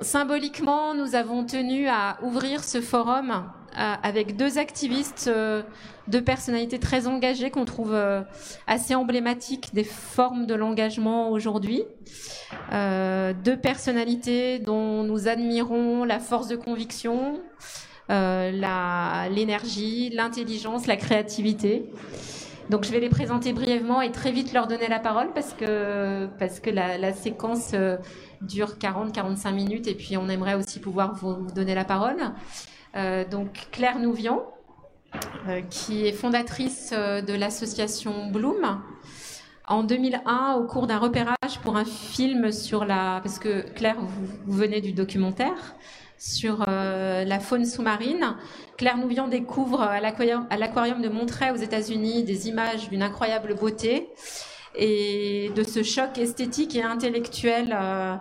symboliquement, nous avons tenu à ouvrir ce forum euh, avec deux activistes, euh, deux personnalités très engagées qu'on trouve euh, assez emblématiques des formes de l'engagement aujourd'hui. deux personnalités dont nous admirons la force de conviction, l'énergie, l'intelligence, la créativité. Donc je vais les présenter brièvement et très vite leur donner la parole parce que, parce que la, la séquence dure 40-45 minutes et puis on aimerait aussi pouvoir vous donner la parole. Euh, donc Claire Nouvian, euh, qui est fondatrice euh, de l'association Bloom. En 2001, au cours d'un repérage pour un film sur la... Parce que Claire, vous, venez du documentaire sur la faune sous-marine. Claire Nouvian découvre à l'aquarium de Montreuil aux États-Unis des images d'une incroyable beauté et de ce choc esthétique et intellectuel. Euh,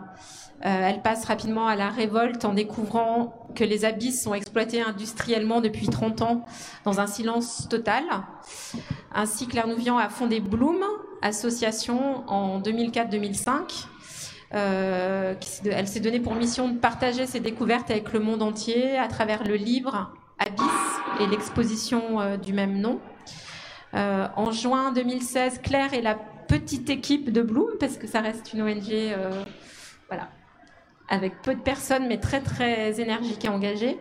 euh, elle passe rapidement à la révolte en découvrant que les abysses sont exploités industriellement depuis 30 ans dans un silence total. Ainsi, Claire Nouvian a fondé Bloom, association en 2004-2005. Euh, elle s'est donnée pour mission de partager ses découvertes avec le monde entier à travers le livre Abyss et l'exposition du même nom. en juin 2016, Claire est la petite équipe de Bloom, parce que ça reste une ONG euh, voilà, avec peu de personnes, mais très très énergique et engagée,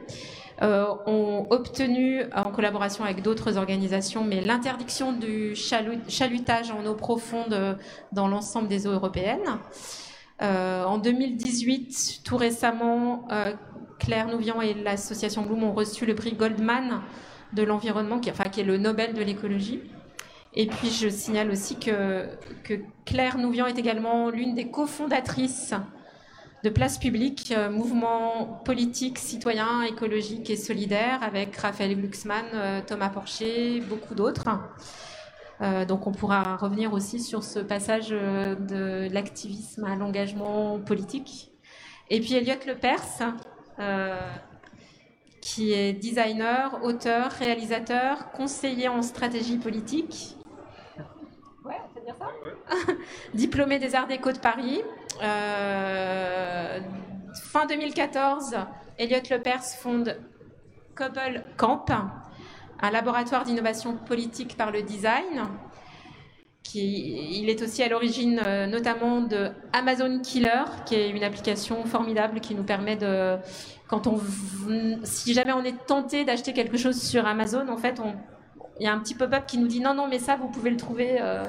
euh, ont obtenu, en collaboration avec d'autres organisations, mais l'interdiction du chalutage en eau profonde euh, dans l'ensemble des eaux européennes. en 2018, tout récemment, Claire Nouvian et l'association Bloom ont reçu le prix Goldman de l'environnement, qui, enfin, qui est le Nobel de l'écologie. Et puis je signale aussi que, Claire Nouvian est également l'une des cofondatrices de Place Publique, euh, mouvement politique, citoyen, écologique et solidaire, avec Raphaël Glucksmann, euh, Thomas Porcher, beaucoup d'autres. Euh, donc on pourra revenir aussi sur ce passage de l'activisme à l'engagement politique. Et puis Elliot Lepers, qui est designer, auteur, réalisateur, conseiller en stratégie politique Diplômé des Arts Déco de Paris. Euh, fin 2014, Elliot Lepers fonde Couple Camp, un laboratoire d'innovation politique par le design. Qui, il est aussi à l'origine euh, notamment de Amazon Killer, qui est une application formidable qui nous permet de, quand on, si jamais on est tenté d'acheter quelque chose sur Amazon, en fait, il y a un petit pop-up qui nous dit non, non, mais ça, vous pouvez le trouver euh,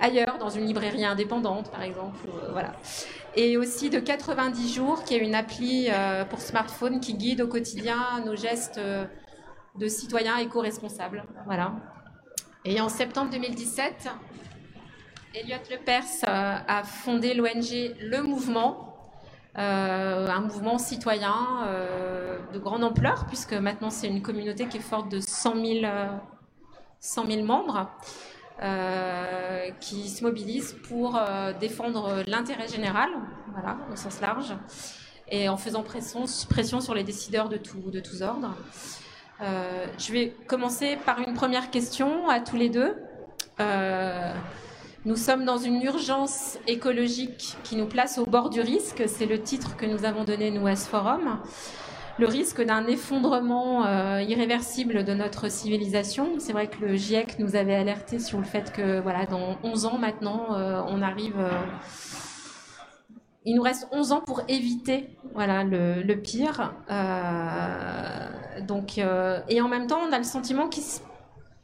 ailleurs, dans une librairie indépendante, par exemple. Euh, voilà. Et aussi de 90 jours, qui est une appli euh, pour smartphone qui guide au quotidien nos gestes euh, de citoyens éco-responsables. Voilà. Et en septembre 2017, Elliot Lepers a fondé l'ONG Le Mouvement, un mouvement citoyen de grande ampleur, puisque maintenant c'est une communauté qui est forte de 100 100 000 membres. Euh, qui se mobilisent pour euh, défendre l'intérêt général, voilà, au sens large, et en faisant pression, sur les décideurs de tous ordres. Euh, je vais commencer par une première question à tous les deux. nous sommes dans une urgence écologique qui nous place au bord du risque. C'est le titre que nous avons donné, nous, à ce forum le risque d'un effondrement euh, irréversible de notre civilisation. C'est vrai que le GIEC nous avait alerté sur le fait que voilà, dans 11 ans maintenant, euh, on arrive. Euh, il nous reste 11 ans pour éviter voilà, le, pire. donc, et en même temps, on a le sentiment qu'il se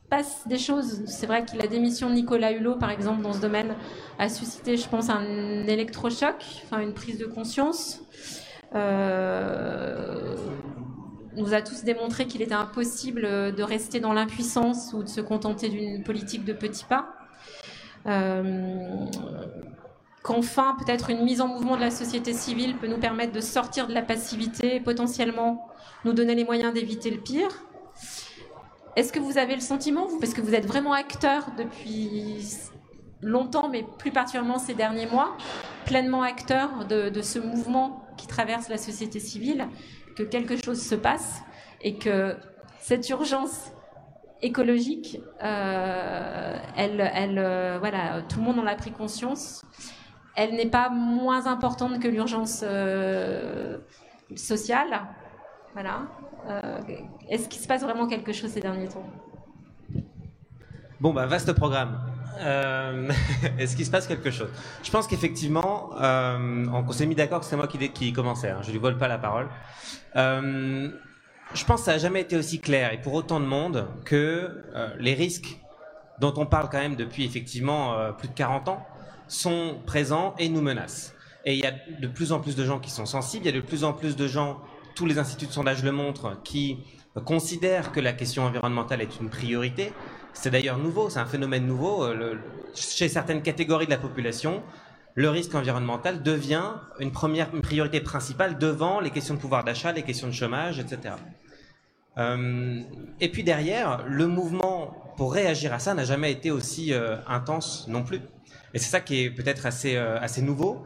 passe des choses. C'est vrai que la démission de Nicolas Hulot, par exemple, dans ce domaine, a suscité, je pense, un électrochoc, enfin une prise de conscience. Euh, nous a tous démontré qu'il était impossible de rester dans l'impuissance ou de se contenter d'une politique de petits pas. Euh, qu'enfin, peut-être une mise en mouvement de la société civile peut nous permettre de sortir de la passivité et potentiellement nous donner les moyens d'éviter le pire. Est-ce que vous avez le sentiment, parce que vous êtes vraiment acteur depuis longtemps, mais plus particulièrement ces derniers mois, pleinement acteur de ce mouvement qui traverse la société civile, que quelque chose se passe et que cette urgence écologique, euh, elle, elle, euh, voilà, tout le monde en a pris conscience. elle n'est pas moins importante que l'urgence euh, sociale. Voilà. Est-ce qu'il se passe vraiment quelque chose ces derniers temps? Bon, bah, vaste programme. Euh, est-ce qu'il se passe quelque chose? Je pense qu'effectivement, on s'est mis d'accord que c'est moi qui, qui commençais. Hein, je lui vole pas la parole. je pense que ça n'a jamais été aussi clair et pour autant de monde que les risques dont on parle quand même depuis effectivement plus de 40 ans sont présents et nous menacent. Et il y a de plus en plus de gens qui sont sensibles, il y a de plus en plus de gens, tous les instituts de sondage le montrent, qui considèrent que la question environnementale est une priorité. C'est d'ailleurs nouveau, c'est un phénomène nouveau. Euh, chez certaines catégories de la population, le risque environnemental devient une première priorité principale devant les questions de pouvoir d'achat, les questions de chômage, etc. Euh, et puis derrière, le mouvement pour réagir à ça n'a jamais été aussi euh, intense non plus. Et c'est ça qui est peut-être assez, nouveau.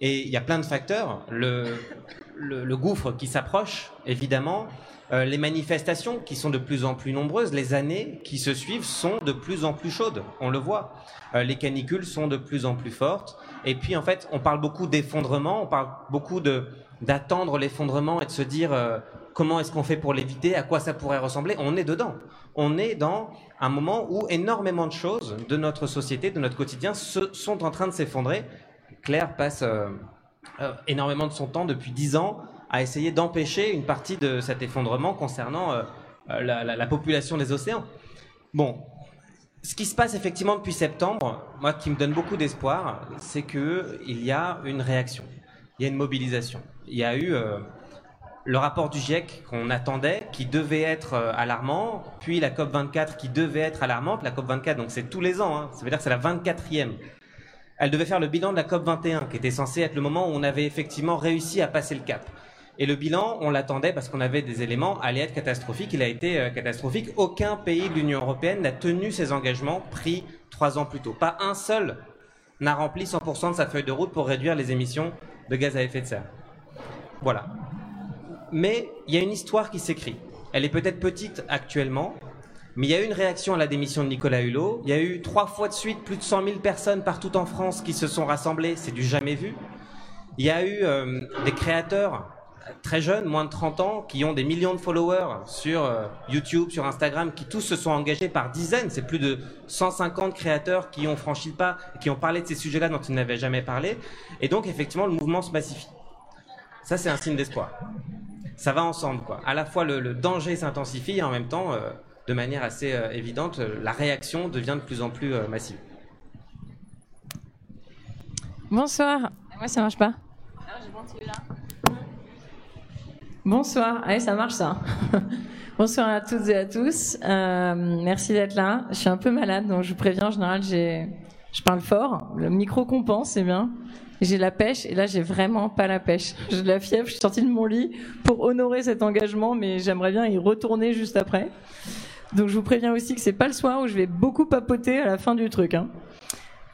Et il y a plein de facteurs. Le, gouffre qui s'approche, évidemment. Euh, les manifestations qui sont de plus en plus nombreuses, les années qui se suivent sont de plus en plus chaudes, on le voit. Euh, les canicules sont de plus en plus fortes. Et puis en fait, on parle beaucoup d'effondrement, on parle beaucoup de d'attendre l'effondrement et de se dire comment est-ce qu'on fait pour l'éviter, à quoi ça pourrait ressembler. On est dedans. On est dans un moment où énormément de choses de notre société, de notre quotidien, sont en train de s'effondrer. Claire passe euh, euh, énormément de son temps depuis dix ans à essayer d'empêcher une partie de cet effondrement concernant euh, la, population des océans. Bon, ce qui se passe effectivement depuis septembre, moi qui me donne beaucoup d'espoir, c'est qu'il y a une réaction, il y a une mobilisation. Il y a eu le rapport du GIEC qu'on attendait, qui devait être euh, alarmant, puis la COP 24 qui devait être alarmante. La COP 24, donc c'est tous les ans, hein. ça veut dire que c'est la 24e. Elle devait faire le bilan de la COP 21, qui était censé être le moment où on avait effectivement réussi à passer le cap. Et le bilan, on l'attendait parce qu'on avait des éléments, allait être catastrophique. Il a été euh, catastrophique. Aucun pays de l'Union européenne n'a tenu ses engagements pris trois ans plus tôt. Pas un seul n'a rempli 100% de sa feuille de route pour réduire les émissions de gaz à effet de serre. Voilà mais il y a une histoire qui s'écrit. Elle est peut-être petite actuellement, mais il y a eu une réaction à la démission de Nicolas Hulot. Il y a eu trois fois de suite plus de 100 000 personnes partout en France qui se sont rassemblées. C'est du jamais vu. Il y a eu euh, des créateurs très jeunes, moins de 30 ans, qui ont des millions de followers sur euh, YouTube, sur Instagram, qui tous se sont engagés par dizaines. C'est plus de 150 créateurs qui ont franchi le pas, qui ont parlé de ces sujets-là dont ils n'avaient jamais parlé. Et donc, effectivement, le mouvement se massifie. Ça, c'est un signe d'espoir ça va ensemble. Quoi. À la fois le, danger s'intensifie et en même temps, euh, de manière assez euh, évidente, la réaction devient de plus en plus massive. Bonsoir. Moi, ça marche pas. Bonsoir. Allez, ça marche ça. Bonsoir à toutes et à tous. merci d'être là. Je suis un peu malade, donc je vous préviens. En général, j'ai, je parle fort. Le micro compense, c'est bien j'ai la pêche et là j'ai vraiment pas la pêche. J'ai de la fièvre, je suis sortie de mon lit pour honorer cet engagement, mais j'aimerais bien y retourner juste après. Donc je vous préviens aussi que c'est pas le soir où je vais beaucoup papoter à la fin du truc. Hein.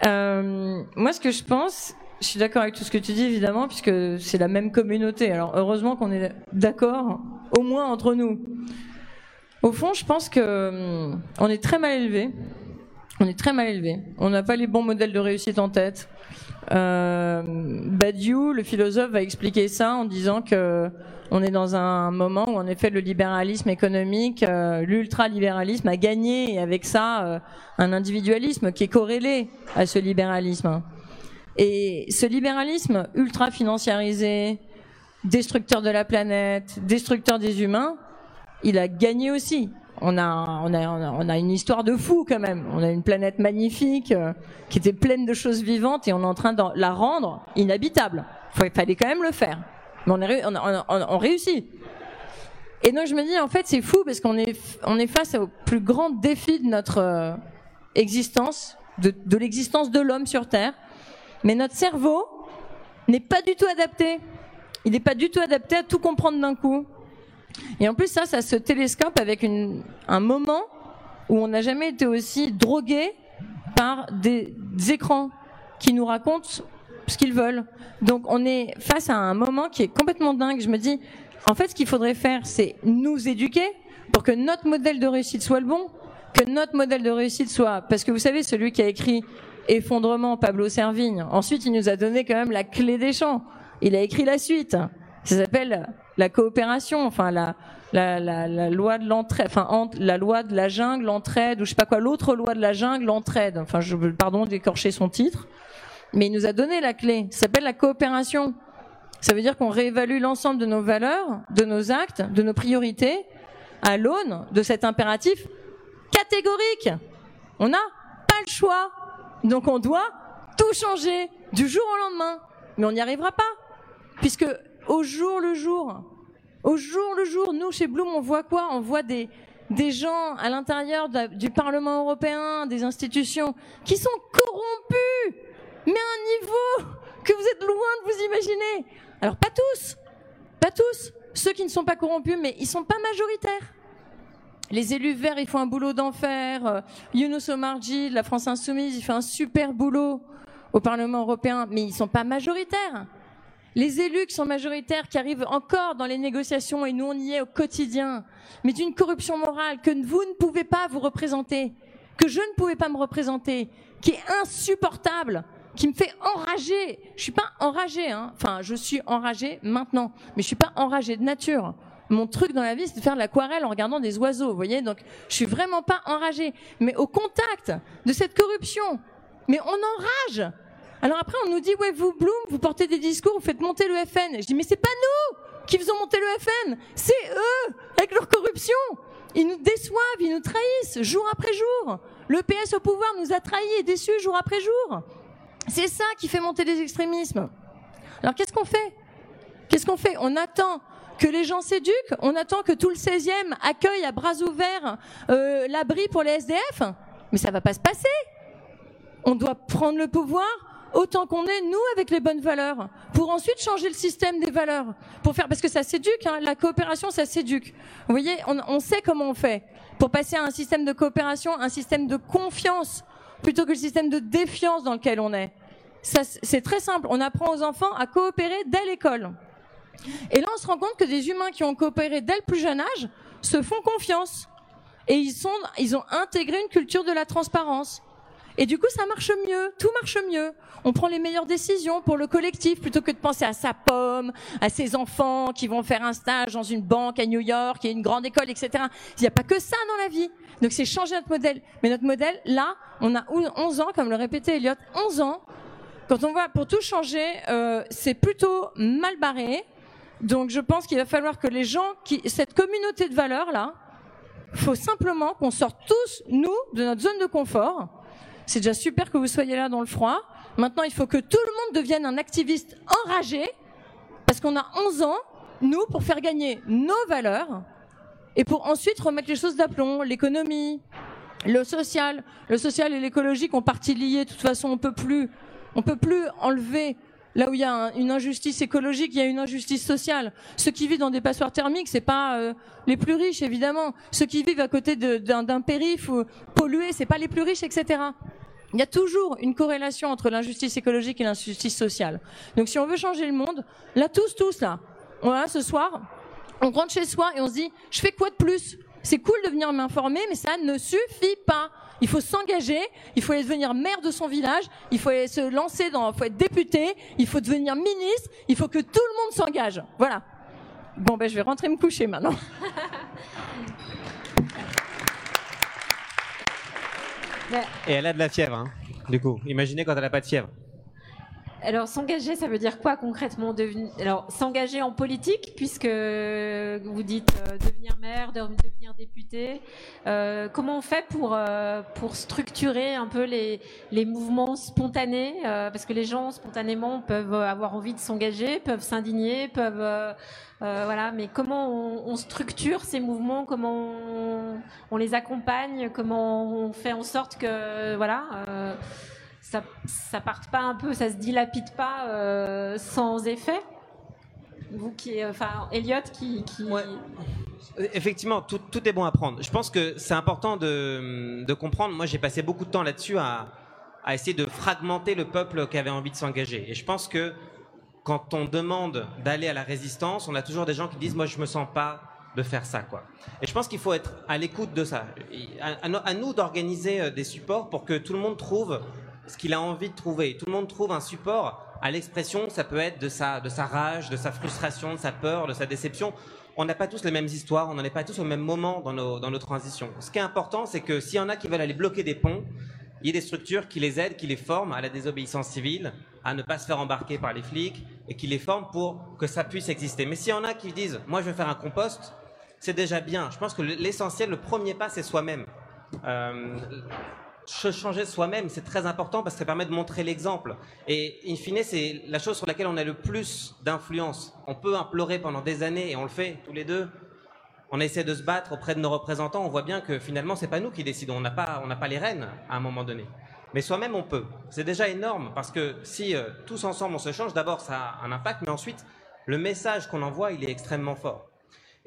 Euh, moi, ce que je pense, je suis d'accord avec tout ce que tu dis évidemment, puisque c'est la même communauté. Alors heureusement qu'on est d'accord, au moins entre nous. Au fond, je pense que hum, on est très mal élevé. On est très mal élevé. On n'a pas les bons modèles de réussite en tête. Euh, Badiou, le philosophe, va expliquer ça en disant que on est dans un moment où en effet le libéralisme économique, euh, l'ultralibéralisme a gagné et avec ça euh, un individualisme qui est corrélé à ce libéralisme. Et ce libéralisme ultra financiarisé, destructeur de la planète, destructeur des humains, il a gagné aussi on a, on, a, on a une histoire de fou quand même. On a une planète magnifique euh, qui était pleine de choses vivantes et on est en train de la rendre inhabitable. Il fallait quand même le faire. Mais on, on, réussit. Et donc je me dis en fait c'est fou parce qu'on est, on est face au plus grand défi de notre euh, existence, de, de l'existence de l'homme sur Terre. Mais notre cerveau n'est pas du tout adapté. Il n'est pas du tout adapté à tout comprendre d'un coup. Et en plus, ça, ça se télescope avec un moment où on n'a jamais été aussi drogué par des, écrans qui nous racontent ce qu'ils veulent. Donc on est face à un moment qui est complètement dingue. Je me dis, en fait, ce qu'il faudrait faire, c'est nous éduquer pour que notre modèle de réussite soit le bon, que notre modèle de réussite soit... Parce que vous savez, celui qui a écrit effondrement, Pablo Servigne. Ensuite, il nous a donné quand même la clé des champs. Il a écrit la suite. Ça s'appelle la coopération, enfin la, la, la, la loi de l'entraide, enfin la loi de la jungle, l'entraide, ou je sais pas quoi, l'autre loi de la jungle, l'entraide. Enfin, je pardon d'écorcher son titre, mais il nous a donné la clé. Ça s'appelle la coopération. Ça veut dire qu'on réévalue l'ensemble de nos valeurs, de nos actes, de nos priorités à l'aune de cet impératif catégorique. On n'a pas le choix. Donc on doit tout changer du jour au lendemain. Mais on n'y arrivera pas. Puisque au jour le jour, au jour le jour, nous chez Bloom, on voit quoi? On voit des, des gens à l'intérieur du Parlement européen, des institutions, qui sont corrompus, mais à un niveau que vous êtes loin de vous imaginer. Alors pas tous, pas tous, ceux qui ne sont pas corrompus, mais ils sont pas majoritaires. Les élus verts, ils font un boulot d'enfer. Euh, Younous Omarji, de la France Insoumise, il fait un super boulot au Parlement européen, mais ils sont pas majoritaires. Les élus qui sont majoritaires, qui arrivent encore dans les négociations, et nous on y est au quotidien, mais d'une corruption morale que vous ne pouvez pas vous représenter, que je ne pouvais pas me représenter, qui est insupportable, qui me fait enrager. Je suis pas enragée, hein. Enfin, je suis enragée maintenant, mais je suis pas enragée de nature. Mon truc dans la vie, c'est de faire de l'aquarelle en regardant des oiseaux, vous voyez. Donc, je suis vraiment pas enragée. Mais au contact de cette corruption, mais on enrage. Alors après, on nous dit, ouais, vous, Bloom, vous portez des discours, vous faites monter le FN. je dis, mais c'est pas nous qui faisons monter le FN, c'est eux, avec leur corruption. Ils nous déçoivent, ils nous trahissent, jour après jour. Le PS au pouvoir nous a trahis et déçus jour après jour. C'est ça qui fait monter les extrémismes. Alors qu'est-ce qu'on fait? Qu'est-ce qu'on fait? On attend que les gens s'éduquent, on attend que tout le 16e accueille à bras ouverts euh, l'abri pour les SDF, mais ça va pas se passer. On doit prendre le pouvoir autant qu'on est nous avec les bonnes valeurs, pour ensuite changer le système des valeurs, pour faire parce que ça s'éduque, hein, la coopération ça s'éduque. Vous voyez, on, on sait comment on fait pour passer à un système de coopération, un système de confiance plutôt que le système de défiance dans lequel on est. C'est très simple. On apprend aux enfants à coopérer dès l'école. Et là, on se rend compte que des humains qui ont coopéré dès le plus jeune âge se font confiance. Et ils, sont, ils ont intégré une culture de la transparence. Et du coup, ça marche mieux, tout marche mieux. On prend les meilleures décisions pour le collectif plutôt que de penser à sa pomme, à ses enfants qui vont faire un stage dans une banque à New York et une grande école, etc. Il n'y a pas que ça dans la vie. Donc c'est changer notre modèle. Mais notre modèle, là, on a 11 ans, comme le répétait Elliot, 11 ans. Quand on voit pour tout changer, euh, c'est plutôt mal barré. Donc je pense qu'il va falloir que les gens, qui, cette communauté de valeurs là, faut simplement qu'on sorte tous nous de notre zone de confort. C'est déjà super que vous soyez là dans le froid. Maintenant, il faut que tout le monde devienne un activiste enragé, parce qu'on a 11 ans, nous, pour faire gagner nos valeurs, et pour ensuite remettre les choses d'aplomb, l'économie, le social. Le social et l'écologique ont partie liée. De toute façon, on peut plus, on peut plus enlever Là où il y a une injustice écologique, il y a une injustice sociale. Ceux qui vivent dans des passoires thermiques, c'est pas euh, les plus riches évidemment. Ceux qui vivent à côté d'un périph' ou pollué, c'est pas les plus riches, etc. Il y a toujours une corrélation entre l'injustice écologique et l'injustice sociale. Donc si on veut changer le monde, là tous, tous là, ce soir, on rentre chez soi et on se dit, je fais quoi de plus? C'est cool de venir m'informer, mais ça ne suffit pas. Il faut s'engager, il faut devenir maire de son village, il faut se lancer dans, il faut être député, il faut devenir ministre, il faut que tout le monde s'engage. Voilà. Bon, ben, je vais rentrer me coucher maintenant. Et elle a de la fièvre, hein, du coup. Imaginez quand elle n'a pas de fièvre. Alors s'engager, ça veut dire quoi concrètement Alors s'engager en politique, puisque vous dites euh, devenir maire, devenir député. Euh, comment on fait pour euh, pour structurer un peu les les mouvements spontanés Parce que les gens spontanément peuvent avoir envie de s'engager, peuvent s'indigner, peuvent voilà. Mais comment on, structure ces mouvements Comment on, on, les accompagne Comment on fait en sorte que voilà ça, ça parte pas un peu, ça se dilapide pas euh, sans effet? Vous qui, enfin, Elliot qui. qui... Effectivement, tout, tout, est bon à prendre. Je pense que c'est important de, de, comprendre. Moi, j'ai passé beaucoup de temps là-dessus à, à, essayer de fragmenter le peuple qui avait envie de s'engager. Et je pense que quand on demande d'aller à la résistance, on a toujours des gens qui disent Moi, je me sens pas de faire ça, quoi. Et je pense qu'il faut être à l'écoute de ça. À, nous d'organiser euh, des supports pour que tout le monde trouve ce qu'il a envie de trouver. Tout le monde trouve un support à l'expression, ça peut être de sa, de sa rage, de sa frustration, de sa peur, de sa déception. On n'a pas tous les mêmes histoires, on n'en est pas tous au même moment dans nos, dans nos transitions. Ce qui est important, c'est que s'il y en a qui veulent aller bloquer des ponts, il y ait des structures qui les aident, qui les forment à la désobéissance civile, à ne pas se faire embarquer par les flics, et qui les forment pour que ça puisse exister. Mais s'il y en a qui disent, moi je vais faire un compost, c'est déjà bien. Je pense que l'essentiel, le premier pas, c'est soi-même. Euh, changer soi-même, c'est très important parce que ça permet de montrer l'exemple. Et in fine, c'est la chose sur laquelle on a le plus d'influence. On peut implorer pendant des années, et on le fait tous les deux. On essaie de se battre auprès de nos représentants. On voit bien que finalement, c'est pas nous qui décidons. On n'a pas, pas les rênes à un moment donné. Mais soi-même, on peut. C'est déjà énorme parce que si euh, tous ensemble on se change, d'abord ça a un impact, mais ensuite le message qu'on envoie, il est extrêmement fort.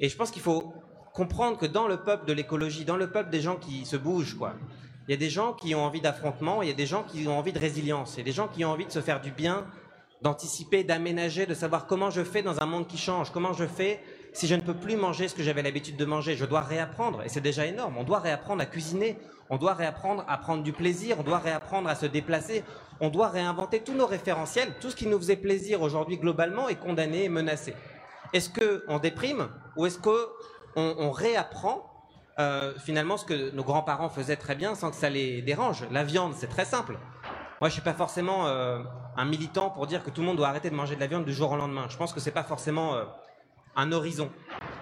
Et je pense qu'il faut comprendre que dans le peuple de l'écologie, dans le peuple des gens qui se bougent, quoi, il y a des gens qui ont envie d'affrontement, il y a des gens qui ont envie de résilience, il y a des gens qui ont envie de se faire du bien, d'anticiper, d'aménager, de savoir comment je fais dans un monde qui change, comment je fais si je ne peux plus manger ce que j'avais l'habitude de manger, je dois réapprendre, et c'est déjà énorme, on doit réapprendre à cuisiner, on doit réapprendre à prendre du plaisir, on doit réapprendre à se déplacer, on doit réinventer tous nos référentiels, tout ce qui nous faisait plaisir aujourd'hui globalement est condamné et menacé. Est-ce qu'on déprime ou est-ce qu'on on réapprend euh, finalement ce que nos grands-parents faisaient très bien sans que ça les dérange. La viande, c'est très simple. Moi, je suis pas forcément euh, un militant pour dire que tout le monde doit arrêter de manger de la viande du jour au lendemain. Je pense que c'est pas forcément euh, un horizon.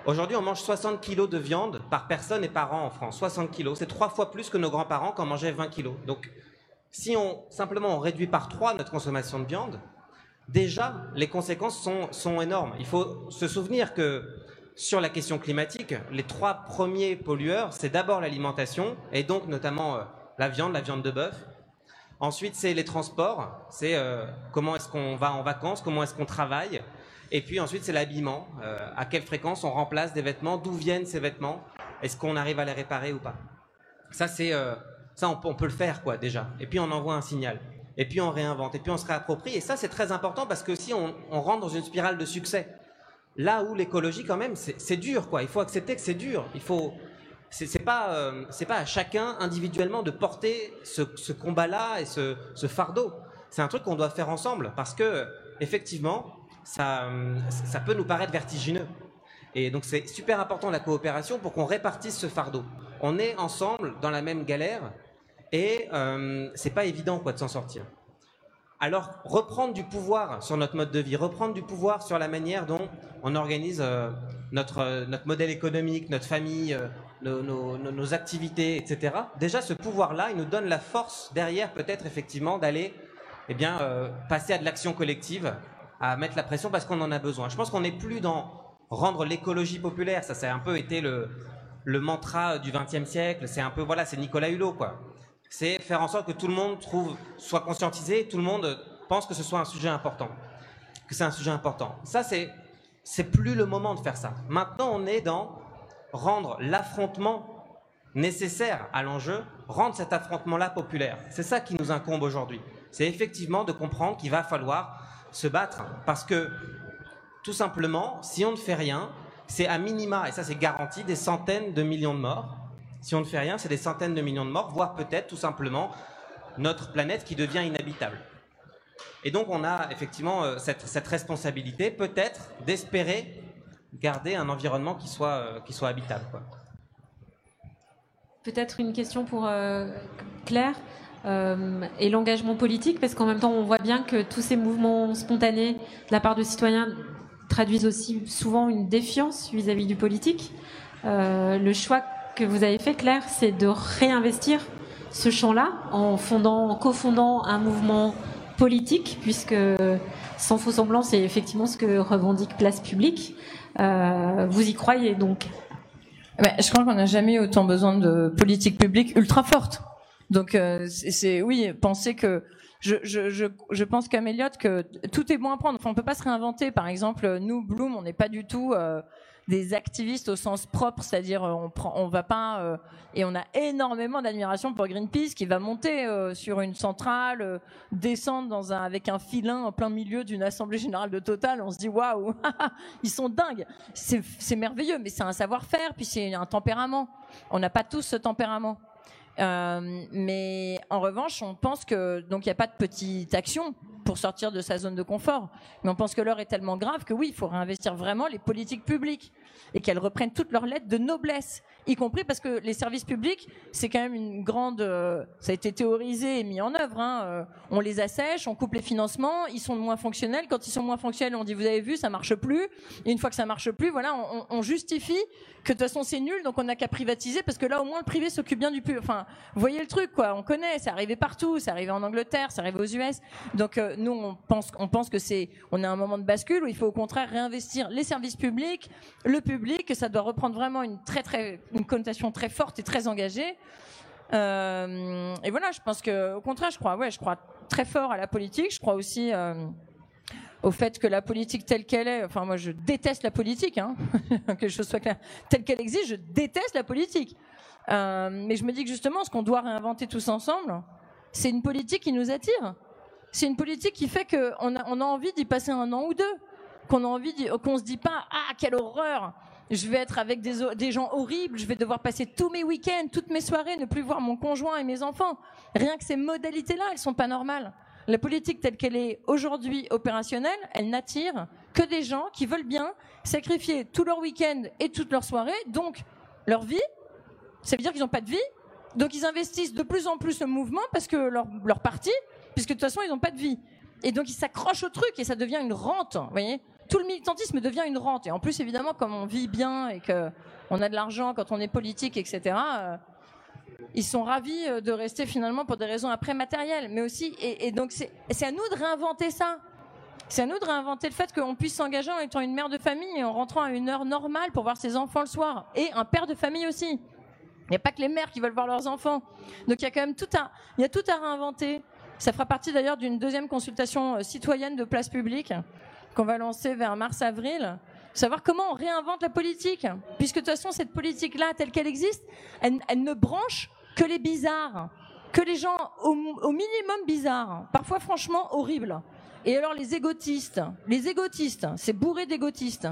Aujourd'hui, on mange 60 kilos de viande par personne et par an en France. 60 kilos, c'est trois fois plus que nos grands-parents en mangeaient 20 kilos. Donc, si on simplement on réduit par trois notre consommation de viande, déjà les conséquences sont énormes. Il faut se souvenir que sur la question climatique, les trois premiers pollueurs, c'est d'abord l'alimentation, et donc notamment euh, la viande, la viande de bœuf. Ensuite, c'est les transports, c'est euh, comment est-ce qu'on va en vacances, comment est-ce qu'on travaille. Et puis ensuite, c'est l'habillement, euh, à quelle fréquence on remplace des vêtements, d'où viennent ces vêtements, est-ce qu'on arrive à les réparer ou pas. Ça, c'est ça, on, peut le faire quoi déjà. Et puis on envoie un signal. Et puis on réinvente. Et puis on se réapproprie. Et ça, c'est très important parce que si on rentre dans une spirale de succès, Là où l'écologie, quand même, c'est dur, quoi. Il faut accepter que c'est dur. Il faut. C'est pas, euh, pas à chacun individuellement de porter ce, combat-là et ce, fardeau. C'est un truc qu'on doit faire ensemble parce que, effectivement, ça, ça peut nous paraître vertigineux. Et donc c'est super important la coopération pour qu'on répartisse ce fardeau. On est ensemble dans la même galère et euh, c'est pas évident quoi de s'en sortir. Alors reprendre du pouvoir sur notre mode de vie, reprendre du pouvoir sur la manière dont on organise euh, notre, euh, notre modèle économique, notre famille, euh, nos, activités, etc. Déjà, ce pouvoir-là, il nous donne la force derrière, peut-être effectivement, d'aller eh bien, passer à de l'action collective, à mettre la pression parce qu'on en a besoin. Je pense qu'on n'est plus dans rendre l'écologie populaire. Ça, ça a un peu été le, le mantra du XXe siècle. C'est un peu, voilà, c'est Nicolas Hulot, quoi c'est faire en sorte que tout le monde trouve, soit conscientisé, tout le monde pense que ce soit un sujet important, que c'est un sujet important. Ça, c'est, c'est plus le moment de faire ça. Maintenant, on est dans rendre l'affrontement nécessaire à l'enjeu, rendre cet affrontement-là populaire. C'est ça qui nous incombe aujourd'hui. C'est effectivement de comprendre qu'il va falloir se battre parce que, tout simplement, si on ne fait rien, c'est à minima, et ça c'est garanti, des centaines de millions de morts si on ne fait rien, c'est des centaines de millions de morts, voire peut-être tout simplement notre planète qui devient inhabitable. Et donc on a effectivement euh, cette, responsabilité, peut-être, d'espérer garder un environnement qui soit, euh, habitable. Peut-être une question pour euh, Claire. et l'engagement politique, parce qu'en même temps, on voit bien que tous ces mouvements spontanés de la part de citoyens traduisent aussi souvent une défiance vis-à-vis du politique. le choix que vous avez fait, Claire, c'est de réinvestir ce champ-là en fondant, cofondant un mouvement politique, puisque sans faux semblant, c'est effectivement ce que revendique Place Publique. Euh, vous y croyez donc? Je crois qu'on n'a jamais eu autant besoin de politique publique ultra forte. Donc euh, c'est oui, penser que je, je, je, je pense qu'Améliot que tout est bon à prendre. Enfin, on peut pas se réinventer. Par exemple, nous, Bloom, on n'est pas du tout euh, des activistes au sens propre, c'est-à-dire euh, on prend, on va pas euh, et on a énormément d'admiration pour Greenpeace qui va monter euh, sur une centrale, descendre dans un avec un filin en plein milieu d'une assemblée générale de Total. On se dit waouh, ils sont dingues. C'est merveilleux, mais c'est un savoir-faire, puis c'est un tempérament. On n'a pas tous ce tempérament. Mais en revanche, on pense que donc il n'y a pas de petite action pour sortir de sa zone de confort. Mais on pense que l'heure est tellement grave que oui, il faut réinvestir vraiment les politiques publiques et qu'elles reprennent toutes leurs lettres de noblesse, y compris parce que les services publics, c'est quand même une grande, euh, ça a été théorisé et mis en œuvre. Hein, euh, on les assèche, on coupe les financements, ils sont moins fonctionnels. Quand ils sont moins fonctionnels, on dit vous avez vu, ça marche plus. Et une fois que ça marche plus, voilà, on, justifie que de toute façon c'est nul, donc on n'a qu'à privatiser parce que là au moins le privé s'occupe bien du public. Enfin, vous voyez le truc quoi, on connaît, c'est arrivé partout, c'est arrivé en Angleterre, c'est arrivé aux US. Donc euh, nous on pense, on pense que c'est, on à un moment de bascule où il faut au contraire réinvestir les services publics, le public, que ça doit reprendre vraiment une très très une connotation très forte et très engagée. Euh, et voilà, je pense que au contraire, je crois, ouais, je crois très fort à la politique. Je crois aussi euh, au fait que la politique telle qu'elle est, enfin moi je déteste la politique, hein, que choses soient claires, telle qu'elle existe, je déteste la politique. Euh, mais je me dis que justement, ce qu'on doit réinventer tous ensemble, c'est une politique qui nous attire. C'est une politique qui fait qu'on a, on a envie d'y passer un an ou deux, qu'on a envie, qu'on se dit pas ah quelle horreur, je vais être avec des, gens horribles, je vais devoir passer tous mes week-ends, toutes mes soirées, ne plus voir mon conjoint et mes enfants. Rien que ces modalités-là, elles sont pas normales. La politique telle qu'elle est aujourd'hui opérationnelle, elle n'attire que des gens qui veulent bien sacrifier tout leur week-end et toute leur soirée, donc leur vie. Ça veut dire qu'ils n'ont pas de vie. Donc ils investissent de plus en plus le mouvement parce que leur, leur parti, puisque de toute façon ils n'ont pas de vie. Et donc ils s'accrochent au truc et ça devient une rente. Vous voyez tout le militantisme devient une rente. Et en plus, évidemment, comme on vit bien et que on a de l'argent quand on est politique, etc. Euh, ils sont ravis euh, de rester finalement pour des raisons après matérielles, mais aussi et, donc c'est à nous de réinventer ça. C'est à nous de réinventer le fait qu'on puisse s'engager en étant une mère de famille et en rentrant à une heure normale pour voir ses enfants le soir et un père de famille aussi. Il n'y a pas que les mères qui veulent voir leurs enfants. Donc il y a quand même tout à, il y a tout à réinventer. Ça fera partie d'ailleurs d'une deuxième consultation euh, citoyenne de place publique qu'on va lancer vers mars-avril, savoir comment on réinvente la politique, puisque de toute façon cette politique-là, telle qu'elle existe, elle, ne branche que les bizarres, que les gens au, minimum bizarres, parfois franchement horribles. Et alors les égotistes, les égotistes, c'est bourré d'égotistes.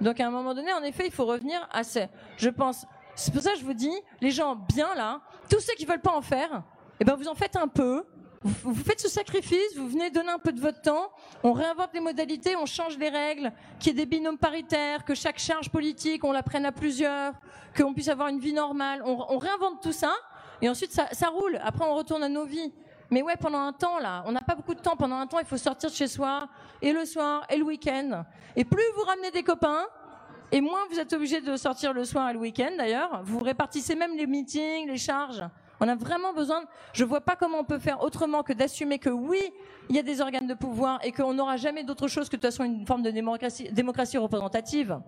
Donc à un moment donné, en effet, il faut revenir à ces, je pense, c'est pour ça que je vous dis, les gens bien là, tous ceux qui veulent pas en faire, eh ben vous en faites un peu, vous, faites ce sacrifice, vous venez donner un peu de votre temps, on réinvente les modalités, on change les règles, qu'il y ait des binômes paritaires, que chaque charge politique, on la prenne à plusieurs, qu'on puisse avoir une vie normale. On, on réinvente tout ça, et ensuite ça, ça, roule. Après, on retourne à nos vies. Mais ouais, pendant un temps, là, on n'a pas beaucoup de temps. Pendant un temps, il faut sortir de chez soi, et le soir, et le week-end. Et plus vous ramenez des copains, et moins vous êtes obligé de sortir le soir et le week-end, d'ailleurs. Vous répartissez même les meetings, les charges. On a vraiment besoin. Je vois pas comment on peut faire autrement que d'assumer que oui, il y a des organes de pouvoir et qu'on n'aura jamais d'autre chose que de toute façon une forme de démocratie, démocratie représentative.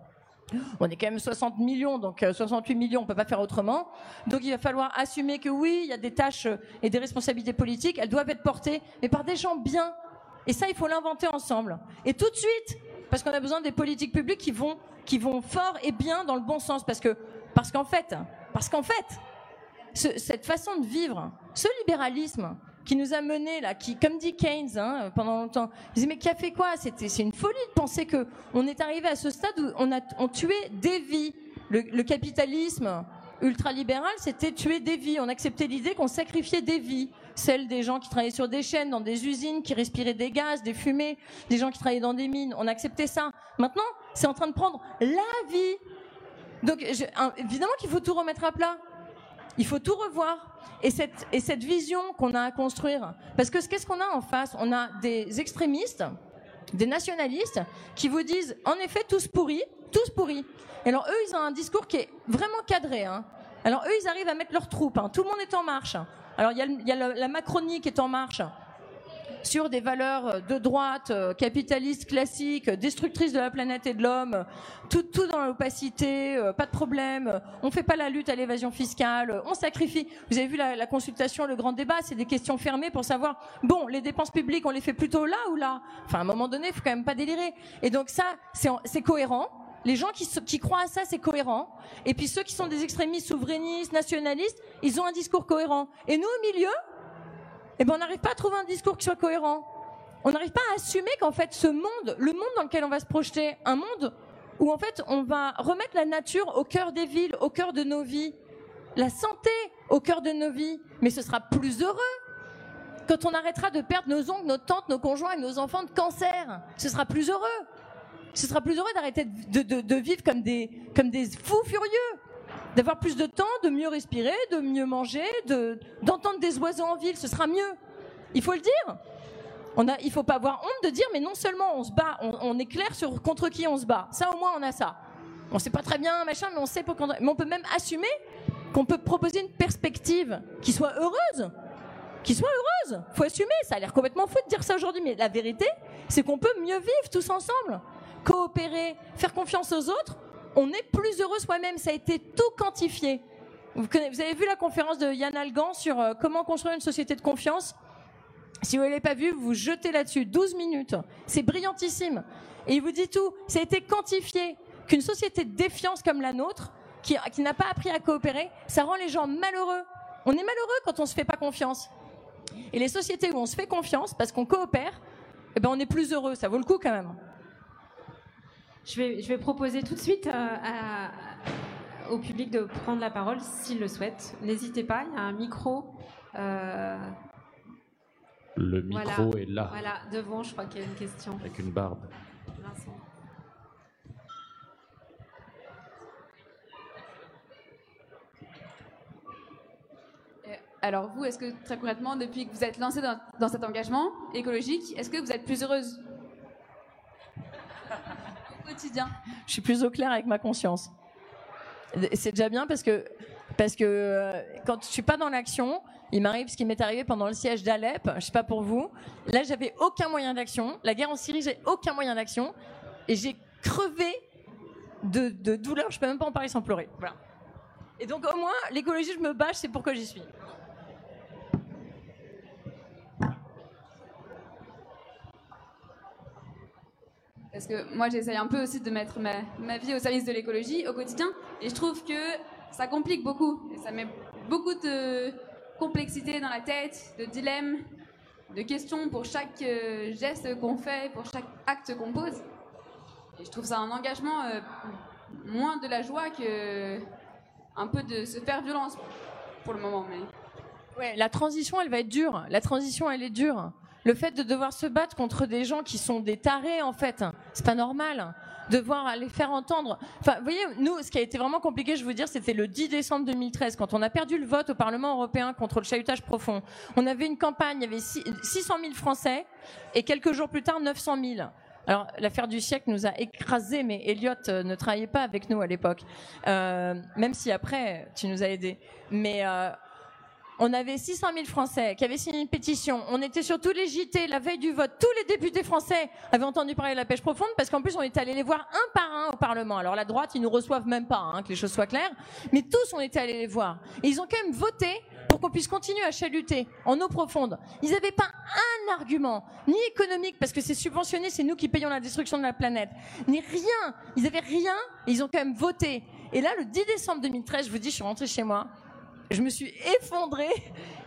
On est quand même 60 millions, donc 68 euh, millions, on peut pas faire autrement. Donc il va falloir assumer que oui, il y a des tâches et des responsabilités politiques, elles doivent être portées, mais par des gens bien. Et ça, il faut l'inventer ensemble. Et tout de suite, parce qu'on a besoin des politiques publiques qui vont, qui vont fort et bien dans le bon sens, parce que, parce qu'en fait, parce qu'en fait, cette façon de vivre, ce libéralisme qui nous a menés là, qui, comme dit Keynes hein, pendant longtemps, il disait mais qui a fait quoi? C'était, c'est une folie de penser que on est arrivé à ce stade où on a on tué des vies. Le, le capitalisme ultralibéral, c'était tuer des vies. On acceptait l'idée qu'on sacrifiait des vies, celles des gens qui travaillaient sur des chaînes, dans des usines, qui respiraient des gaz, des fumées, des gens qui travaillaient dans des mines. On acceptait ça. Maintenant, c'est en train de prendre la vie. Donc, évidemment qu'il faut tout remettre à plat. Il faut tout revoir. Et cette, et cette vision qu'on a à construire. Parce que qu'est-ce qu'on a en face? On a des extrémistes, des nationalistes, qui vous disent, en effet, tous pourris, tous pourris. Et alors eux, ils ont un discours qui est vraiment cadré. Hein. Alors eux, ils arrivent à mettre leurs troupes. Hein. Tout le monde est en marche. Alors il y a, la, la Macronie qui est en marche sur des valeurs euh, de droite, euh, capitalistes classiques, destructrices de la planète et de l'homme, tout, tout dans l'opacité, euh, pas de problème, on fait pas la lutte à l'évasion fiscale, on sacrifie. Vous avez vu la, la consultation, le grand débat, c'est des questions fermées pour savoir, bon, les dépenses publiques, on les fait plutôt là ou là? Enfin, à un moment donné, il faut quand même pas délirer. Et donc ça, c'est cohérent. Les gens qui, qui croient à ça, c'est cohérent. Et puis ceux qui sont des extrémistes souverainistes, nationalistes, ils ont un discours cohérent. Et nous, au milieu, eh ben on n'arrive pas à trouver un discours qui soit cohérent. On n'arrive pas à assumer qu'en fait ce monde, le monde dans lequel on va se projeter, un monde où en fait on va remettre la nature au cœur des villes, au cœur de nos vies, la santé au cœur de nos vies, mais ce sera plus heureux. Quand on arrêtera de perdre nos oncles, nos tantes, nos conjoints et nos enfants de cancer, ce sera plus heureux. Ce sera plus heureux d'arrêter de, vivre comme des, comme des fous furieux. D'avoir plus de temps, de mieux respirer, de mieux manger, d'entendre des oiseaux en ville, ce sera mieux. Il faut le dire. On a, il faut pas avoir honte de dire, mais non seulement on se bat, on, est clair sur contre qui on se bat. Ça, au moins, on a ça. On sait pas très bien, machin, mais on sait pour Mais on peut même assumer qu'on peut proposer une perspective qui soit heureuse. Qui soit heureuse. Faut assumer. Ça a l'air complètement fou de dire ça aujourd'hui, mais la vérité, c'est qu'on peut mieux vivre tous ensemble. Coopérer, faire confiance aux autres. On est plus heureux soi-même. Ça a été tout quantifié. Vous, avez vu la conférence de Yann Algan sur euh, comment construire une société de confiance? Si vous ne l'avez pas vu, vous jetez là-dessus 12 minutes. C'est brillantissime. Et il vous dit tout. Ça a été quantifié qu'une société de défiance comme la nôtre, qui, n'a pas appris à coopérer, ça rend les gens malheureux. On est malheureux quand on se fait pas confiance. Et les sociétés où on se fait confiance, parce qu'on coopère, eh ben on est plus heureux. Ça vaut le coup quand même. Je vais, je vais proposer tout de suite euh, au public de prendre la parole s'il le souhaite. N'hésitez pas, il y a un micro. Euh, le micro est là. Voilà, devant, je crois qu'il y a une question. Avec une barbe. Euh, alors vous, est-ce que très concrètement, depuis que vous êtes lancé dans, dans cet engagement écologique, est-ce que vous êtes plus heureuse? Je suis plus au clair avec ma conscience. C'est déjà bien parce que parce que euh, quand je suis pas dans l'action, il m'arrive ce qui m'est arrivé pendant le siège d'Alep, je sais pas pour vous. Là, j'avais aucun moyen d'action. La guerre en Syrie, j'ai aucun moyen d'action. Et j'ai crevé de, douleur. Je peux même pas en parler sans pleurer. Voilà. Et donc, au moins, l'écologie, je me bâche, c'est pourquoi j'y suis. Parce que moi, j'essaye un peu aussi de mettre ma, vie au service de l'écologie au quotidien. Et je trouve que ça complique beaucoup. Ça met beaucoup de complexité dans la tête, de dilemmes, de questions pour chaque euh, geste qu'on fait, pour chaque acte qu'on pose. Et je trouve ça un engagement euh, moins de la joie que un peu de se faire violence pour le moment. Mais... La transition, elle va être dure. La transition, elle est dure. Le fait de devoir se battre contre des gens qui sont des tarés, en fait, c'est pas normal devoir aller faire entendre. Enfin, vous voyez, nous, ce qui a été vraiment compliqué, je veux dire, c'était le 10 décembre 2013, quand on a perdu le vote au Parlement européen contre le chahutage profond. On avait une campagne, il y avait 600 000 Français, et quelques jours plus tard, 900 000. Alors, l'affaire du siècle nous a écrasés, mais Elliot euh, ne travaillait pas avec nous à l'époque. Euh, même si après, tu nous as aidés. Mais euh, on avait 600 000 Français qui avaient signé une pétition. On était sur tous les JT la veille du vote. Tous les députés français avaient entendu parler de la pêche profonde parce qu'en plus on était allé les voir un par un au Parlement. Alors la droite, ils nous reçoivent même pas, hein, que les choses soient claires. Mais tous, on était allés les voir. Et ils ont quand même voté pour qu'on puisse continuer à chaluter en eau profonde. Ils n'avaient pas un argument, ni économique, parce que c'est subventionné, c'est nous qui payons la destruction de la planète, ni rien. Ils avaient rien, et ils ont quand même voté. Et là, le 10 décembre 2013, je vous dis, je suis rentrée chez moi je me suis effondrée.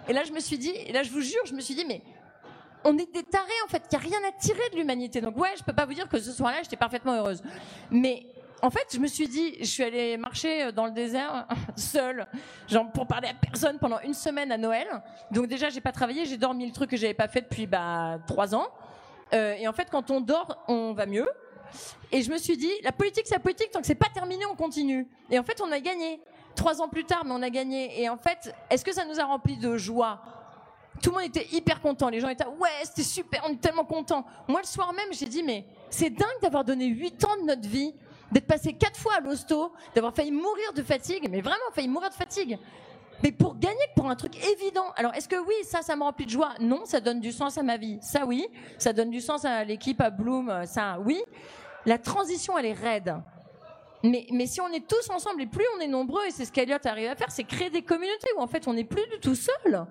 Et là, je me suis dit, et là, je vous jure, je me suis dit, mais on est des tarés, en fait. Il n'y a rien à tirer de l'humanité. Donc, ouais, je peux pas vous dire que ce soir-là, j'étais parfaitement heureuse. Mais, en fait, je me suis dit, je suis allée marcher dans le désert, seule, genre, pour parler à personne pendant une semaine à Noël. Donc, déjà, j'ai pas travaillé, j'ai dormi le truc que j'avais pas fait depuis, bah, trois ans. Euh, et en fait, quand on dort, on va mieux. Et je me suis dit, la politique, c'est la politique, tant que c'est pas terminé, on continue. Et en fait, on a gagné trois ans plus tard, mais on a gagné. Et en fait, est-ce que ça nous a rempli de joie? Tout le monde était hyper content. Les gens étaient ouais, c'était super, on est tellement content. Moi, le soir même, j'ai dit mais c'est dingue d'avoir donné huit ans de notre vie, d'être passé quatre fois à l'hosto, d'avoir failli mourir de fatigue, mais vraiment failli mourir de fatigue. Mais pour gagner pour un truc évident. Alors, est-ce que oui, ça, ça me remplit de joie? Non, ça donne du sens à ma vie. Ça, oui. Ça donne du sens à l'équipe, à Bloom. Ça, oui. La transition, elle est raide. Mais, si on est tous ensemble et plus on est nombreux, et c'est ce qu'Eliott arrive à faire, c'est créer des communautés où en fait on n'est plus du tout seul.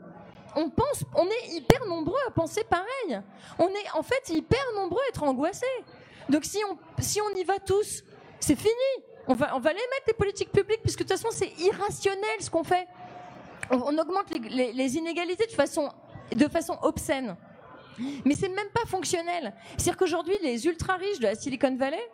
On pense, on est hyper nombreux à penser pareil. On est en fait hyper nombreux à être angoissés. Donc si on, si on y va tous, c'est fini. On va, on va les mettre les politiques publiques puisque de toute façon c'est irrationnel ce qu'on fait. On, augmente les, les, inégalités de façon, de façon obscène. Mais c'est même pas fonctionnel. C'est-à-dire qu'aujourd'hui les ultra riches de la Silicon Valley,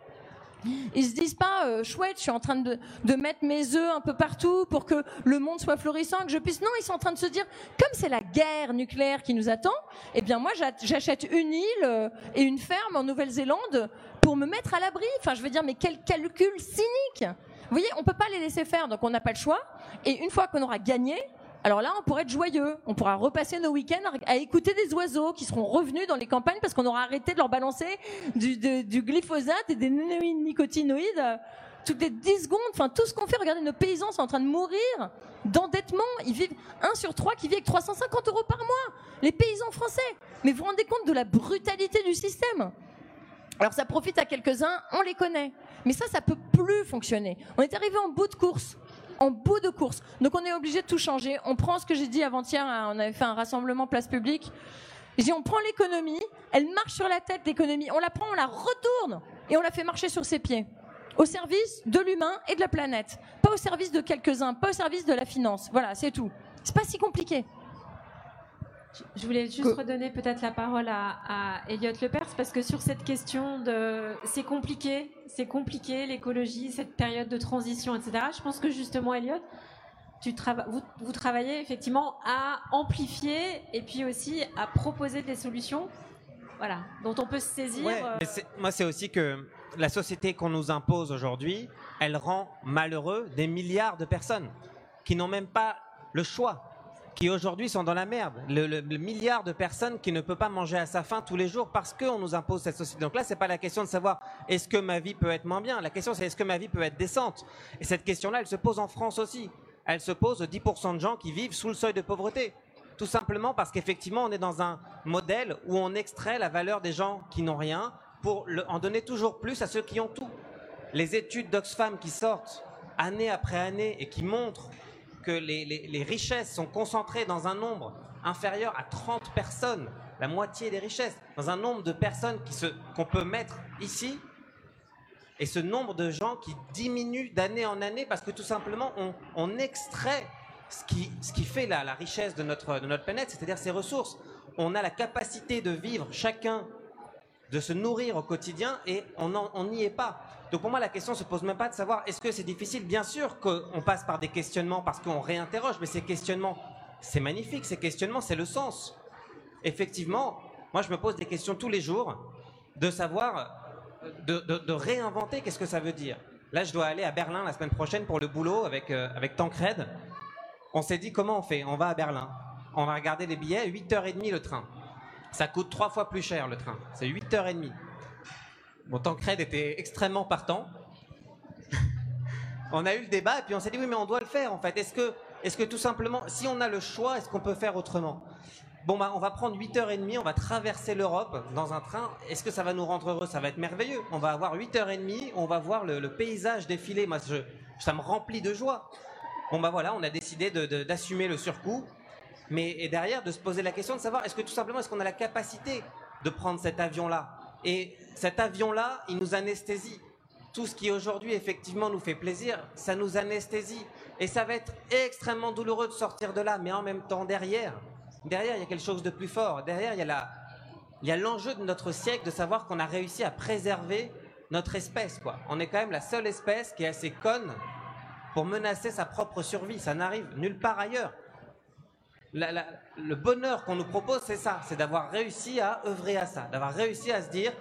Ils se disent pas, euh, chouette, je suis en train de, de mettre mes œufs un peu partout pour que le monde soit florissant, que je puisse. Non, ils sont en train de se dire, comme c'est la guerre nucléaire qui nous attend, eh bien moi j'achète une île euh, et une ferme en Nouvelle-Zélande pour me mettre à l'abri. Enfin, je veux dire, mais quel calcul cynique Vous voyez, on peut pas les laisser faire, donc on n'a pas le choix. Et une fois qu'on aura gagné, alors là, on pourrait être joyeux. On pourra repasser nos week-ends à écouter des oiseaux qui seront revenus dans les campagnes parce qu'on aura arrêté de leur balancer du, glyphosate et des nicotinoïdes toutes les 10 secondes. Enfin, tout ce qu'on fait, regardez, nos paysans sont en train de mourir d'endettement. Ils vivent un sur trois qui vit avec 350 euros par mois. Les paysans français. Mais vous vous rendez compte de la brutalité du système? Alors ça profite à quelques-uns, on les connaît. Mais ça, ça peut plus fonctionner. On est arrivé en bout de course en bout de course. Donc on est obligé de tout changer. On prend ce que j'ai dit avant-hier, hein, on avait fait un rassemblement place publique. J'ai on prend l'économie, elle marche sur la tête l'économie, on la prend, on la retourne et on la fait marcher sur ses pieds. Au service de l'humain et de la planète. Pas au service de quelques-uns, pas au service de la finance. Voilà, c'est tout. C'est pas si compliqué. Je voulais juste redonner peut-être la parole à, à Elliot Lepers parce que sur cette question de c'est compliqué, c'est compliqué l'écologie, cette période de transition, etc. Je pense que justement Elliot, tu vous, vous, travaillez effectivement à amplifier et puis aussi à proposer des solutions, voilà, dont on peut se saisir. Euh, moi, c'est aussi que la société qu'on nous impose aujourd'hui, elle rend malheureux des milliards de personnes qui n'ont même pas le choix qui aujourd'hui sont dans la merde. Le, milliard de personnes qui ne peut pas manger à sa faim tous les jours parce qu'on nous impose cette société. Donc là, c'est pas la question de savoir est-ce que ma vie peut être moins bien? La question, c'est est-ce que ma vie peut être décente? Et cette question-là, elle se pose en France aussi. Elle se pose aux 10% de gens qui vivent sous le seuil de pauvreté. Tout simplement parce qu'effectivement, on est dans un modèle où on extrait la valeur des gens qui n'ont rien pour en donner toujours plus à ceux qui ont tout. Les études d'Oxfam qui sortent année après année et qui montrent que les, richesses sont concentrées dans un nombre inférieur à 30 personnes, la moitié des richesses, dans un nombre de personnes qu'on peut mettre ici, et ce nombre de gens qui diminue d'année en année parce que tout simplement on, extrait ce qui, ce qui fait la, la richesse de notre, de notre planète, c'est-à-dire ses ressources. On a la capacité de vivre chacun, de se nourrir au quotidien et on n'y est pas. Donc pour moi, la question se pose même pas de savoir est-ce que c'est difficile? Bien sûr qu'on passe par des questionnements parce qu'on réinterroge, mais ces questionnements, c'est magnifique. Ces questionnements, c'est le sens. Effectivement, moi, je me pose des questions tous les jours de savoir, de, réinventer qu'est-ce que ça veut dire. Là, je dois aller à Berlin la semaine prochaine pour le boulot avec, euh, avec Tancred. On s'est dit comment on fait? On va à Berlin. On va regarder les billets, 8h30 le train. Ça coûte trois fois plus cher le train. C'est 8h30. Bon, Tancred était extrêmement partant. on a eu le débat et puis on s'est dit oui mais on doit le faire en fait. Est-ce que, est que tout simplement, si on a le choix, est-ce qu'on peut faire autrement? Bon bah on va prendre 8h30, on va traverser l'Europe dans un train. Est-ce que ça va nous rendre heureux? Ça va être merveilleux. On va avoir 8h30, on va voir le, paysage défiler. Moi ça me remplit de joie. Bon bah voilà, on a décidé d'assumer le surcoût. Mais et derrière de se poser la question de savoir est-ce que tout simplement est-ce qu'on a la capacité de prendre cet avion là et cet avion-là, il nous anesthésie. Tout ce qui aujourd'hui effectivement nous fait plaisir, ça nous anesthésie. Et ça va être extrêmement douloureux de sortir de là, mais en même temps derrière, derrière il y a quelque chose de plus fort. Derrière il y a l'enjeu de notre siècle de savoir qu'on a réussi à préserver notre espèce. Quoi. On est quand même la seule espèce qui est assez conne pour menacer sa propre survie. Ça n'arrive nulle part ailleurs. Le bonheur qu'on nous propose, c'est ça, c'est d'avoir réussi à œuvrer à ça, d'avoir réussi à se dire,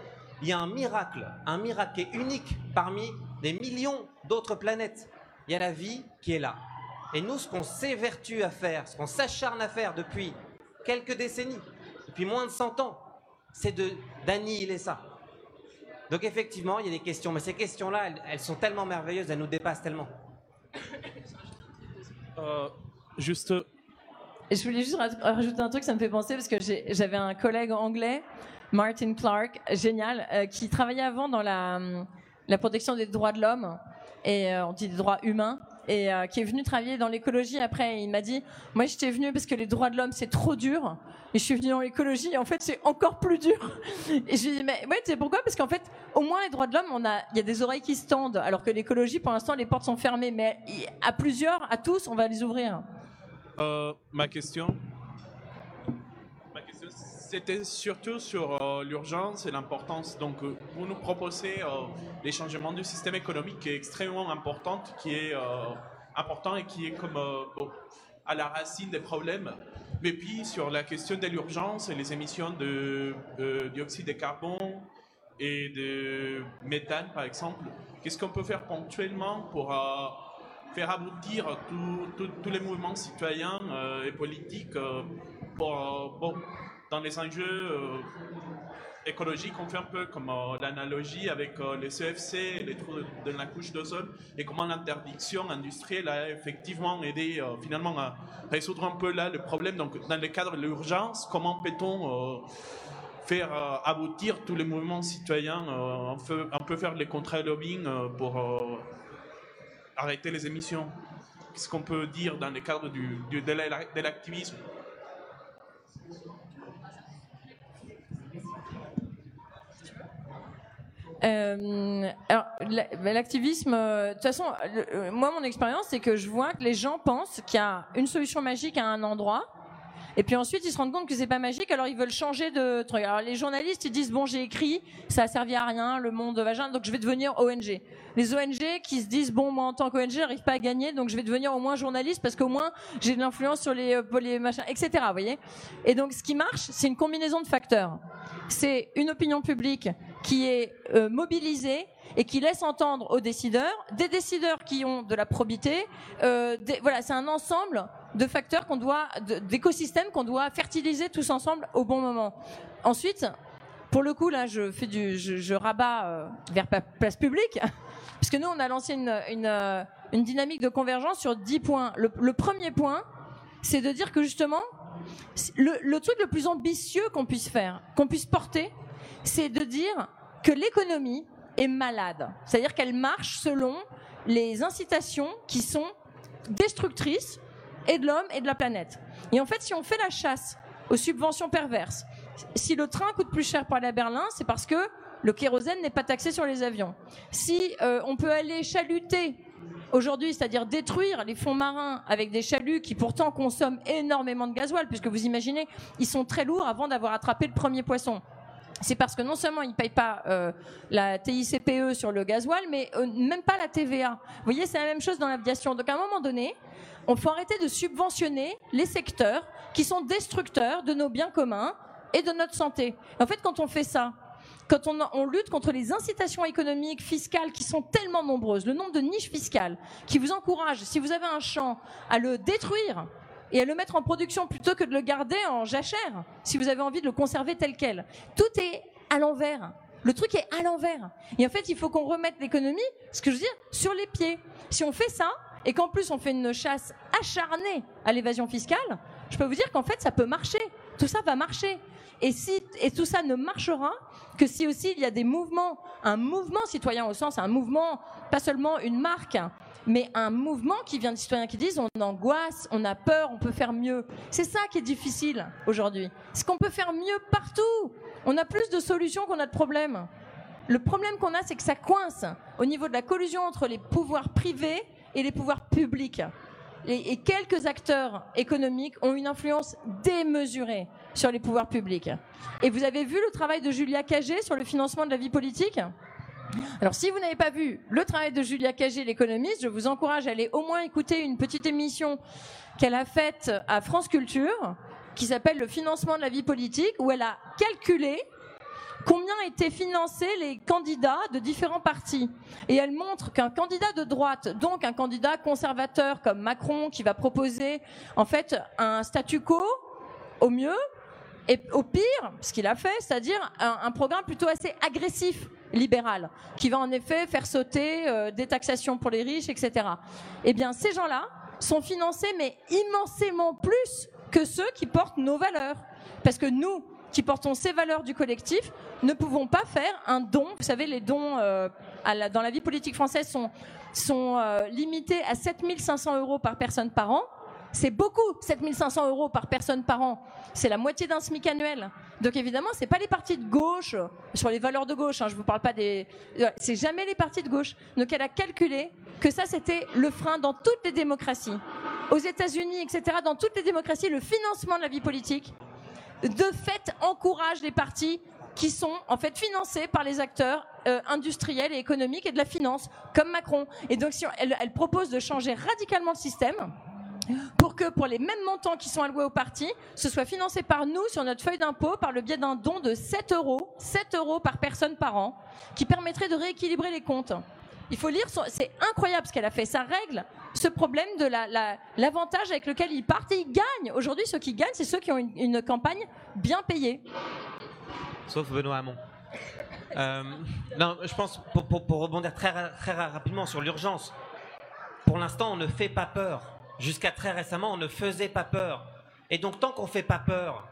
il y a un miracle, un miracle qui est unique parmi des millions d'autres planètes. Il y a la vie qui est là. Et nous, ce qu'on s'évertue à faire, ce qu'on s'acharne à faire depuis quelques décennies, depuis moins de 100 ans, c'est d'annihiler ça. Donc effectivement, il y a des questions, mais ces questions-là, elles, sont tellement merveilleuses, elles nous dépassent tellement. Euh, juste. Je voulais juste rajouter un truc, ça me fait penser, parce que j'avais un collègue anglais Martin Clark, génial, euh, qui travaillait avant dans la, protection des droits de l'homme et euh, on dit des droits humains et euh, qui est venu travailler dans l'écologie après. il m'a dit, moi j'étais venu parce que les droits de l'homme c'est trop dur et je suis venu dans l'écologie et en fait c'est encore plus dur. Et je lui ai dit, mais ouais, tu sais pourquoi? Parce qu'en fait, au moins les droits de l'homme, il y a des oreilles qui se tendent, alors que l'écologie, pour l'instant, les portes sont fermées. Mais à plusieurs, à tous, on va les ouvrir. Ma question, C'était surtout sur euh, l'urgence et l'importance. Donc, euh, vous nous proposez euh, les changements du système économique qui est extrêmement important, qui est important et qui est comme à la racine des problèmes. Mais puis, sur la question de l'urgence et les émissions de dioxyde de carbone et de méthane, par exemple, qu'est-ce qu'on peut faire ponctuellement pour faire aboutir tous les mouvements citoyens et politiques bon, dans les enjeux euh, écologiques, on fait un peu comme euh, l'analogie avec euh, les CFC, les trous de, la couche d'ozone, et comment l'interdiction industrielle a effectivement aidé finalement à résoudre un peu là le problème. Donc, dans le cadre de l'urgence, comment peut-on faire aboutir tous les mouvements citoyens, on, peut, faire les contre-lobbying pour arrêter les émissions. Qu'est-ce qu'on peut dire dans le cadre du, de l'activisme? Euh, alors, l'activisme, euh, de toute façon, euh, moi, mon expérience, c'est que je vois que les gens pensent qu'il y a une solution magique à un endroit, et puis ensuite, ils se rendent compte que c'est pas magique, alors ils veulent changer de truc. Alors les journalistes, ils disent bon, j'ai écrit, ça a servi à rien, le monde vagin, donc je vais devenir ONG. Les ONG qui se disent bon, moi en tant qu'ONG, j'arrive pas à gagner, donc je vais devenir au moins journaliste parce qu'au moins j'ai de l'influence sur les, les machins, etc. Vous voyez Et donc ce qui marche, c'est une combinaison de facteurs. C'est une opinion publique qui est euh, mobilisé et qui laisse entendre aux décideurs, des décideurs qui ont de la probité. Euh, voilà, c'est un ensemble de facteurs qu'on doit, d'écosystèmes qu'on doit fertiliser tous ensemble au bon moment. Ensuite, pour le coup, là, je fais rabats euh, vers place publique, puisque nous, on a lancé une, une, euh, dynamique de convergence sur 10 points. Le, premier point, c'est de dire que justement, le truc le plus ambitieux qu'on puisse faire, qu'on puisse porter, c'est de dire que l'économie est malade. C'est-à-dire qu'elle marche selon les incitations qui sont destructrices et de l'homme et de la planète. Et en fait, si on fait la chasse aux subventions perverses, si le train coûte plus cher pour aller à Berlin, c'est parce que le kérosène n'est pas taxé sur les avions. Si euh, on peut aller chaluter aujourd'hui, c'est-à-dire détruire les fonds marins avec des chaluts qui pourtant consomment énormément de gasoil, puisque vous imaginez, ils sont très lourds avant d'avoir attrapé le premier poisson c'est parce que non seulement ils ne payent pas euh, la TICPE sur le gasoil, mais euh, même pas la TVA. Vous voyez, c'est la même chose dans l'aviation. Donc à un moment donné, on faut arrêter de subventionner les secteurs qui sont destructeurs de nos biens communs et de notre santé. En fait, quand on fait ça, quand on, on, lutte contre les incitations économiques, fiscales qui sont tellement nombreuses, le nombre de niches fiscales qui vous encouragent, si vous avez un champ, à le détruire, et à le mettre en production plutôt que de le garder en jachère, si vous avez envie de le conserver tel quel. Tout est à l'envers. Le truc est à l'envers. Et en fait, il faut qu'on remette l'économie, ce que je veux dire, sur les pieds. Si on fait ça, et qu'en plus on fait une chasse acharnée à l'évasion fiscale, je peux vous dire qu'en fait, ça peut marcher. Tout ça va marcher. Et si, et tout ça ne marchera que si aussi il y a des mouvements, un mouvement citoyen au sens, un mouvement, pas seulement une marque, mais un mouvement qui vient de citoyens qui disent on angoisse, on a peur, on peut faire mieux. C'est ça qui est difficile aujourd'hui. C'est qu'on peut faire mieux partout. On a plus de solutions qu'on a de problèmes. Le problème qu'on a, c'est que ça coince au niveau de la collusion entre les pouvoirs privés et les pouvoirs publics. Et, quelques acteurs économiques ont une influence démesurée sur les pouvoirs publics. Et vous avez vu le travail de Julia Cagé sur le financement de la vie politique? Alors, si vous n'avez pas vu le travail de Julia Cagé, l'économiste, je vous encourage à aller au moins écouter une petite émission qu'elle a faite à France Culture, qui s'appelle Le financement de la vie politique, où elle a calculé combien étaient financés les candidats de différents partis. Et elle montre qu'un candidat de droite, donc un candidat conservateur comme Macron, qui va proposer en fait un statu quo, au mieux, et au pire, ce qu'il a fait, c'est-à-dire un, programme plutôt assez agressif libéral, qui va en effet faire sauter euh, des taxations pour les riches, etc. Eh bien, ces gens-là sont financés, mais immensément plus que ceux qui portent nos valeurs. Parce que nous, qui portons ces valeurs du collectif, ne pouvons pas faire un don. Vous savez, les dons euh, dans la vie politique française sont, sont euh, limités à 7500 euros par personne par an. C'est beaucoup, 7500 euros par personne par an. C'est la moitié d'un SMIC annuel. Donc évidemment, c'est pas les partis de gauche, sur les valeurs de gauche, hein, je vous parle pas des... C'est jamais les partis de gauche. Donc elle a calculé que ça, c'était le frein dans toutes les démocraties. Aux États-Unis, etc., dans toutes les démocraties, le financement de la vie politique, de fait encourage les partis qui sont en fait financés par les acteurs euh, industriels et économiques et de la finance, comme Macron. Et donc, elle propose de changer radicalement le système pour que pour les mêmes montants qui sont alloués aux partis, ce soit financé par nous sur notre feuille d'impôt par le biais d'un don de 7 euros, 7 euros par personne par an, qui permettrait de rééquilibrer les comptes. Il faut lire, c'est incroyable ce qu'elle a fait. Ça règle ce problème de l'avantage la, avec lequel ils partent et ils gagnent. Aujourd'hui, ceux qui gagnent, c'est ceux qui ont une, campagne bien payée. Sauf Benoît Hamon. Euh, je pense, pour, rebondir très, très rapidement sur l'urgence, pour l'instant, on ne fait pas peur. Jusqu'à très récemment, on ne faisait pas peur. Et donc, tant qu'on ne fait pas peur,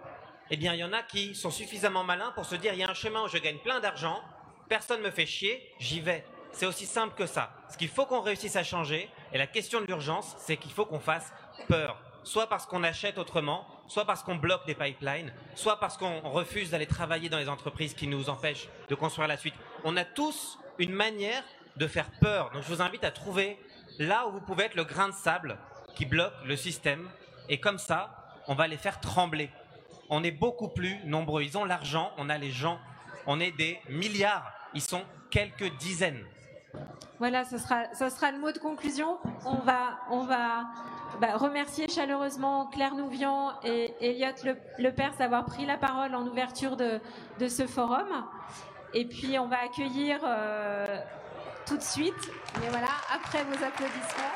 eh bien, il y en a qui sont suffisamment malins pour se dire il y a un chemin où je gagne plein d'argent, personne ne me fait chier, j'y vais. C'est aussi simple que ça. Ce qu'il faut qu'on réussisse à changer, et la question de l'urgence, c'est qu'il faut qu'on fasse peur. Soit parce qu'on achète autrement, soit parce qu'on bloque des pipelines, soit parce qu'on refuse d'aller travailler dans les entreprises qui nous empêchent de construire la suite. On a tous une manière de faire peur. Donc je vous invite à trouver là où vous pouvez être le grain de sable qui bloquent le système. Et comme ça, on va les faire trembler. On est beaucoup plus nombreux. Ils ont l'argent, on a les gens. On est des milliards. Ils sont quelques dizaines. Voilà, ce sera, ça sera le mot de conclusion. On va, bah, remercier chaleureusement Claire Nouvian et Elliot Lepers d'avoir pris la parole en ouverture de, ce forum. Et puis, on va accueillir euh, tout de suite, mais voilà, après vos applaudissements.